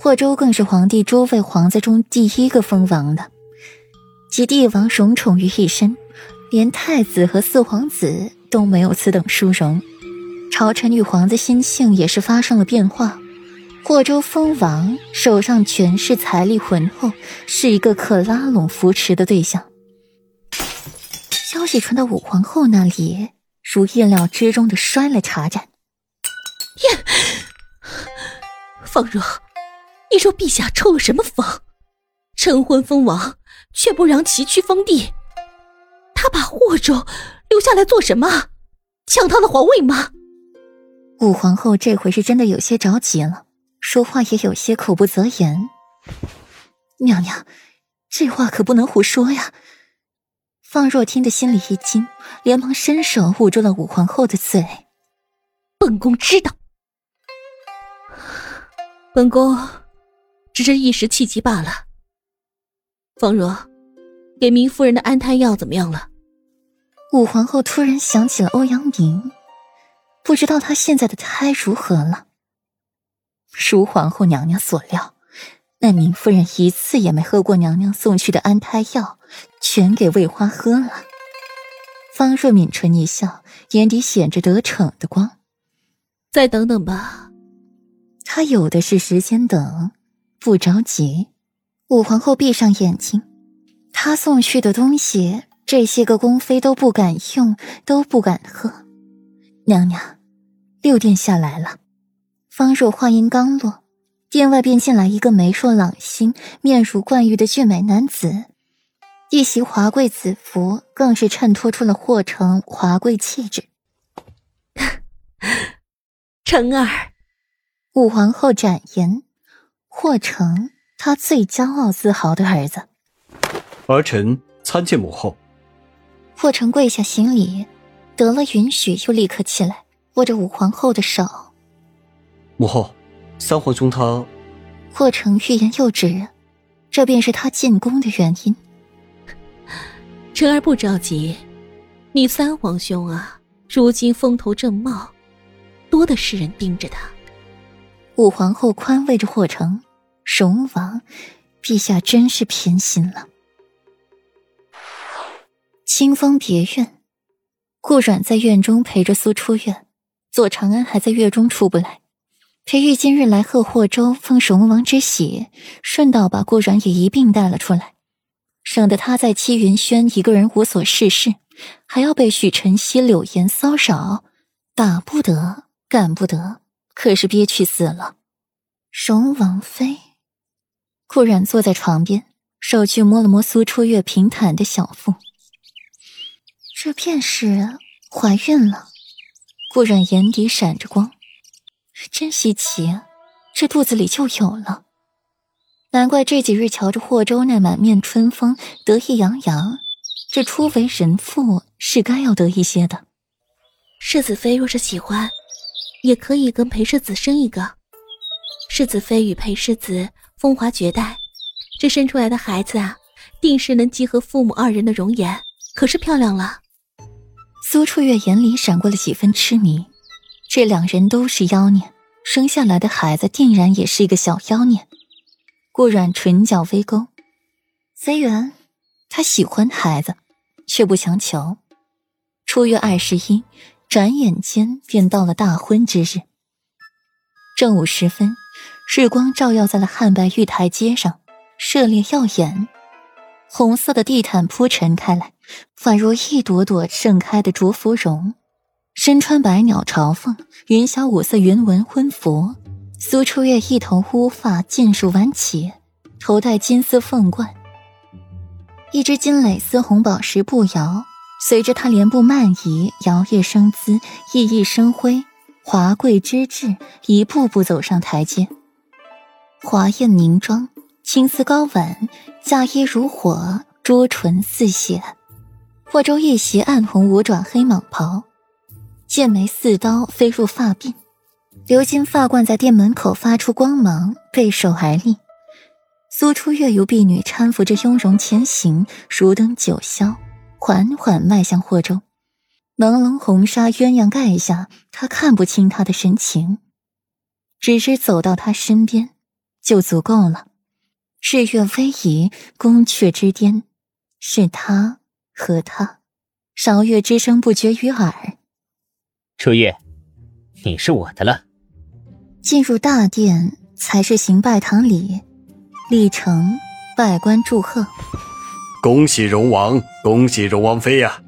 霍州更是皇帝诸位皇子中第一个封王的，集帝王荣宠于一身，连太子和四皇子都没有此等殊荣。朝臣与皇子心性也是发生了变化。霍州封王，手上权势、财力浑厚，是一个可拉拢扶持的对象。消息传到武皇后那里，如意料之中的摔了茶盏。耶，方若。你说陛下抽了什么风？成婚封王，却不让其去封地。他把霍州留下来做什么？抢他的皇位吗？武皇后这回是真的有些着急了，说话也有些口不择言。娘娘，这话可不能胡说呀！方若听得心里一惊，连忙伸手捂住了武皇后的嘴。本宫知道，本宫。只是一时气急罢了。方若，给明夫人的安胎药怎么样了？武皇后突然想起了欧阳明，不知道她现在的胎如何了。如皇后娘娘所料，那明夫人一次也没喝过娘娘送去的安胎药，全给魏花喝了。方若抿唇一笑，眼底显着得逞的光。再等等吧，她有的是时间等。不着急，武皇后闭上眼睛。她送去的东西，这些个宫妃都不敢用，都不敢喝。娘娘，六殿下来了。方若话音刚落，殿外便进来一个眉若朗星、面如冠玉的俊美男子，一袭华贵紫服更是衬托出了霍城华贵气质。成儿，武皇后展颜。霍成，他最骄傲自豪的儿子。儿臣参见母后。霍成跪下行礼，得了允许，又立刻起来，握着武皇后的手。母后，三皇兄他……霍成欲言又止，这便是他进宫的原因。臣儿不着急，你三皇兄啊，如今风头正茂，多的是人盯着他。武皇后宽慰着霍成。荣王，陛下真是偏心了。清风别院，顾阮在院中陪着苏初月，左长安还在月中出不来。裴玉今日来贺霍州封荣王之喜，顺道把顾阮也一并带了出来，省得他在七云轩一个人无所事事，还要被许晨曦、柳岩骚扰，打不得，干不得，可是憋屈死了。荣王妃。顾然坐在床边，手去摸了摸苏初月平坦的小腹，这便是怀孕了。顾然眼底闪着光，真稀奇，啊这肚子里就有了。难怪这几日瞧着霍州那满面春风，得意洋洋，这初为人父是该要得一些的。世子妃若是喜欢，也可以跟裴世子生一个。世子妃与裴世子。风华绝代，这生出来的孩子啊，定是能集合父母二人的容颜，可是漂亮了。苏初月眼里闪过了几分痴迷，这两人都是妖孽，生下来的孩子定然也是一个小妖孽。顾阮唇角微勾，虽然他喜欢孩子，却不强求。初月二十一，转眼间便到了大婚之日。正午时分。日光照耀在了汉白玉台阶上，热烈耀眼。红色的地毯铺陈开来，宛如一朵朵盛开的竹芙蓉。身穿百鸟朝凤、云霞五色云纹婚服，苏初月一头乌发尽数挽起，头戴金丝凤冠，一只金蕾丝红宝石步摇，随着她莲步慢移，摇曳生姿，熠熠生辉，华贵之至，一步步走上台阶。华艳凝妆，青丝高挽，嫁衣如火，朱唇似血。霍州一袭暗红五爪黑蟒袍，剑眉似刀飞入发鬓，鎏金发冠在店门口发出光芒，背手而立。苏初月由婢女搀扶着雍容前行，如登九霄，缓缓迈向霍州。朦胧红纱鸳鸯盖下，他看不清他的神情，只是走到他身边。就足够了。日月威仪，宫阙之巅，是他和他，韶乐之声不绝于耳。初月，你是我的了。进入大殿，才是行拜堂礼，礼成拜官祝贺。恭喜荣王，恭喜荣王妃呀！